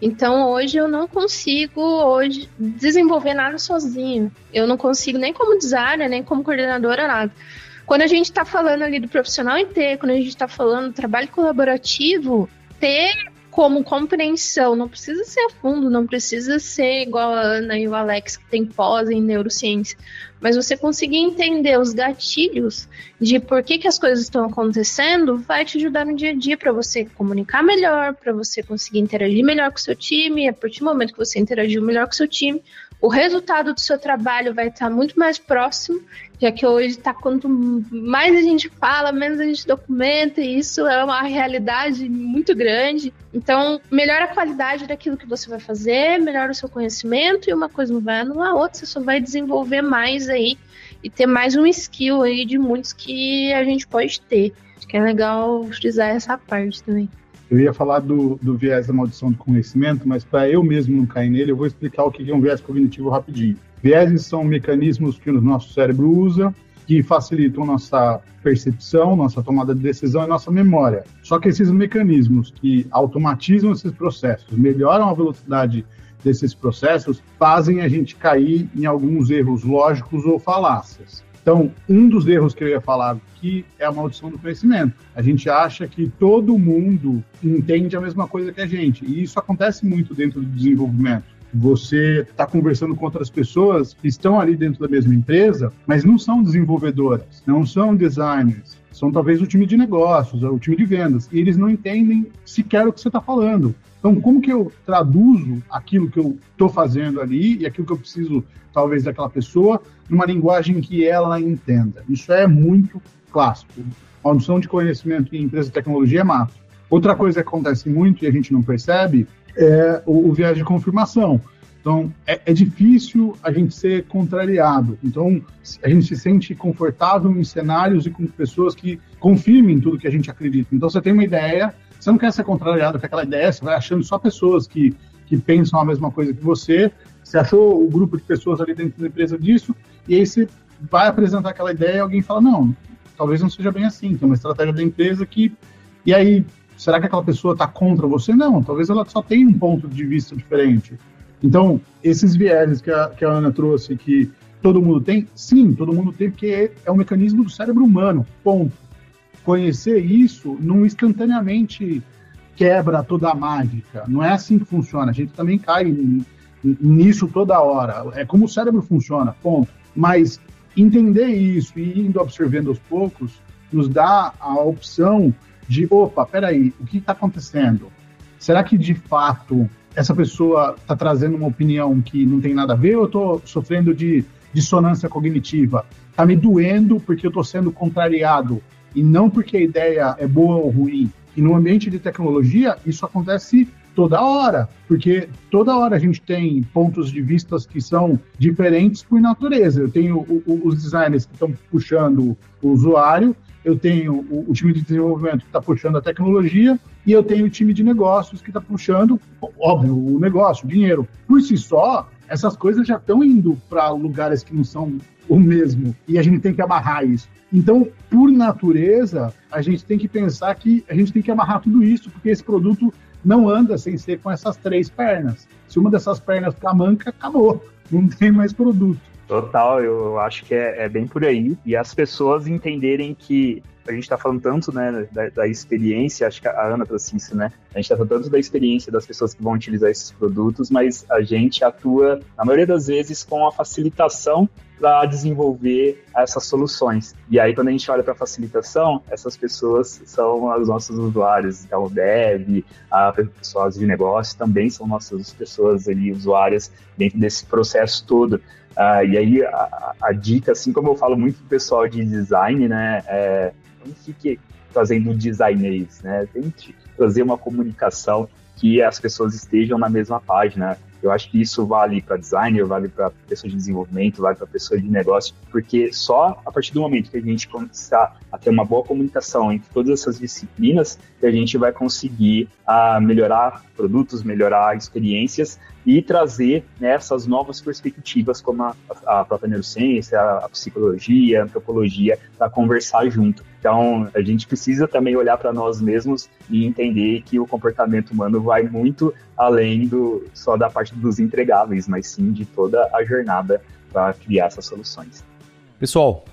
Então hoje eu não consigo hoje desenvolver nada sozinho. Eu não consigo nem como designer, nem como coordenadora, nada. Quando a gente está falando ali do profissional inteiro, quando a gente está falando do trabalho colaborativo, ter como compreensão, não precisa ser a fundo, não precisa ser igual a Ana e o Alex que tem pós em neurociência, mas você conseguir entender os gatilhos de por que, que as coisas estão acontecendo vai te ajudar no dia a dia para você comunicar melhor, para você conseguir interagir melhor com o seu time, a partir do momento que você interagiu melhor com o seu time, o resultado do seu trabalho vai estar muito mais próximo, já que hoje está quanto mais a gente fala, menos a gente documenta, e isso é uma realidade muito grande. Então, melhora a qualidade daquilo que você vai fazer, melhora o seu conhecimento, e uma coisa não vai anular a outra, você só vai desenvolver mais aí e ter mais um skill aí de muitos que a gente pode ter. Acho que é legal frisar essa parte também. Eu ia falar do, do viés da maldição do conhecimento, mas para eu mesmo não cair nele, eu vou explicar o que é um viés cognitivo rapidinho. Vieses são mecanismos que o nosso cérebro usa que facilitam nossa percepção, nossa tomada de decisão e nossa memória. Só que esses mecanismos que automatizam esses processos, melhoram a velocidade desses processos, fazem a gente cair em alguns erros lógicos ou falácias. Então, um dos erros que eu ia falar aqui é a maldição do conhecimento. A gente acha que todo mundo entende a mesma coisa que a gente, e isso acontece muito dentro do desenvolvimento. Você está conversando com outras pessoas que estão ali dentro da mesma empresa, mas não são desenvolvedoras, não são designers, são talvez o time de negócios, o time de vendas, e eles não entendem sequer o que você está falando. Então, como que eu traduzo aquilo que eu estou fazendo ali e aquilo que eu preciso, talvez, daquela pessoa, numa linguagem que ela entenda? Isso é muito clássico. A noção de conhecimento em empresa de tecnologia é mato. Outra coisa que acontece muito e a gente não percebe é o, o viés de confirmação. Então, é, é, difícil a gente ser contrariado. Então, a gente se sente confortável em cenários e com pessoas que confirmem tudo que a gente acredita. Então, você tem uma ideia, você não quer ser contrariado com aquela ideia, você vai achando só pessoas que, que pensam a mesma coisa que você. Você achou o grupo de pessoas ali dentro da empresa disso, e aí você vai apresentar aquela ideia e alguém fala: não, talvez não seja bem assim, tem uma estratégia da empresa que. E aí, será que aquela pessoa está contra você? Não, talvez ela só tenha um ponto de vista diferente. Então, esses vieses que a, que a Ana trouxe, que todo mundo tem, sim, todo mundo tem, porque é um mecanismo do cérebro humano, ponto conhecer isso não instantaneamente quebra toda a mágica. Não é assim que funciona. A gente também cai nisso toda hora. É como o cérebro funciona, ponto. Mas entender isso e indo observando aos poucos nos dá a opção de, opa, peraí, o que está acontecendo? Será que de fato essa pessoa está trazendo uma opinião que não tem nada a ver ou eu estou sofrendo de dissonância cognitiva? Está me doendo porque eu estou sendo contrariado e não porque a ideia é boa ou ruim. E no ambiente de tecnologia, isso acontece toda hora, porque toda hora a gente tem pontos de vistas que são diferentes por natureza. Eu tenho o, o, os designers que estão puxando o usuário, eu tenho o, o time de desenvolvimento que está puxando a tecnologia e eu tenho o time de negócios que está puxando, óbvio, o negócio, o dinheiro. Por si só, essas coisas já estão indo para lugares que não são o mesmo e a gente tem que amarrar isso. Então, por natureza, a gente tem que pensar que a gente tem que amarrar tudo isso, porque esse produto não anda sem ser com essas três pernas. Se uma dessas pernas ficar manca, acabou. Não tem mais produto. Total, eu acho que é, é, bem por aí. E as pessoas entenderem que a gente está falando tanto né, da, da, experiência, acho que a Ana trouxe isso, né? A gente está falando tanto da experiência das pessoas que vão utilizar esses produtos, mas a gente atua, na maioria das vezes, com a facilitação para desenvolver essas soluções. E aí, quando a gente olha para a facilitação, essas pessoas são os nossos usuários. Então, o dev, a pessoas de negócio também são nossas pessoas ali, usuárias, dentro desse processo todo. Uh, e aí, a, a, dica, assim como eu falo muito pro pessoal de design, né, é, não fique fazendo designers, né, tente trazer uma comunicação que as pessoas estejam na mesma página. Eu acho que isso vale para designer, vale para pessoa de desenvolvimento, vale para pessoa de negócio, porque só a partir do momento que a gente começar a ter uma boa comunicação entre todas essas disciplinas, que a gente vai conseguir a ah, melhorar produtos, melhorar experiências e trazer né, essas novas perspectivas, como a, a própria neurociência, a, psicologia, a antropologia, para conversar junto. Então, a gente precisa também olhar para nós mesmos e entender que o comportamento humano vai muito além do só da parte dos entregáveis, mas sim de toda a jornada para criar essas soluções. Pessoal,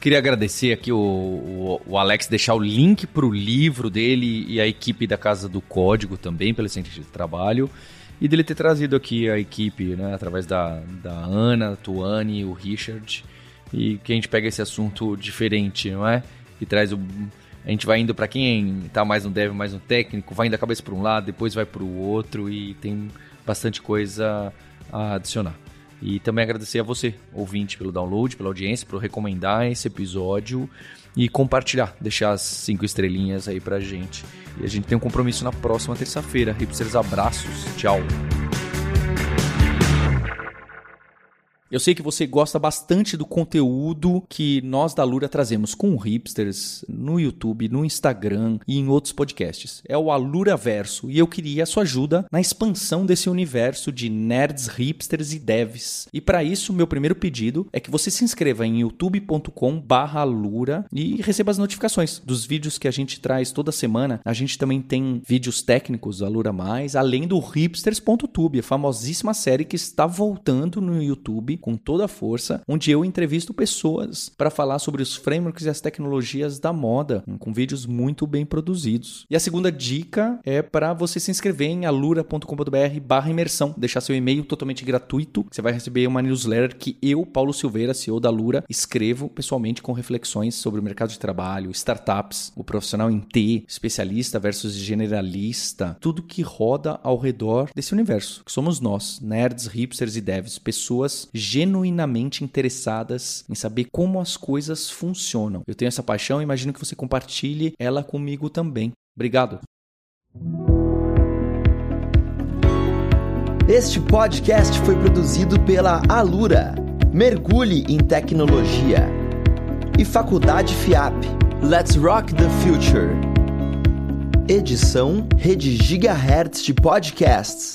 queria agradecer aqui o, o, o Alex deixar o link para o livro dele e a equipe da Casa do Código também, pelo Centro de Trabalho e dele ter trazido aqui a equipe, né, através da, da Ana, Tuane, o Richard, e que a gente pega esse assunto diferente, não é? E traz o. A gente vai indo para quem tá mais no dev, mais no técnico, vai indo a cabeça para um lado, depois vai para o outro e tem bastante coisa a adicionar. E também agradecer a você, ouvinte, pelo download, pela audiência, por recomendar esse episódio e compartilhar, deixar as cinco estrelinhas aí pra gente. E a gente tem um compromisso na próxima terça-feira. Hipsters, abraços. Tchau. Eu sei que você gosta bastante do conteúdo que nós da Lura trazemos com hipsters no YouTube, no Instagram e em outros podcasts. É o Alura Verso e eu queria a sua ajuda na expansão desse universo de nerds, hipsters e devs. E para isso, meu primeiro pedido é que você se inscreva em youtube.com/alura e receba as notificações dos vídeos que a gente traz toda semana. A gente também tem vídeos técnicos Alura Mais, além do hipsters.tube, a famosíssima série que está voltando no YouTube com toda a força, onde eu entrevisto pessoas para falar sobre os frameworks e as tecnologias da moda, com vídeos muito bem produzidos. E a segunda dica é para você se inscrever em alura.com.br/imersão, deixar seu e-mail totalmente gratuito. Você vai receber uma newsletter que eu, Paulo Silveira, CEO da Lura, escrevo pessoalmente com reflexões sobre o mercado de trabalho, startups, o profissional em T, especialista versus generalista, tudo que roda ao redor desse universo, que somos nós, nerds, hipsters e devs, pessoas genuinamente interessadas em saber como as coisas funcionam. Eu tenho essa paixão e imagino que você compartilhe ela comigo também. Obrigado. Este podcast foi produzido pela Alura. Mergulhe em tecnologia. E Faculdade FIAP. Let's Rock the Future. Edição Rede Gigahertz de Podcasts.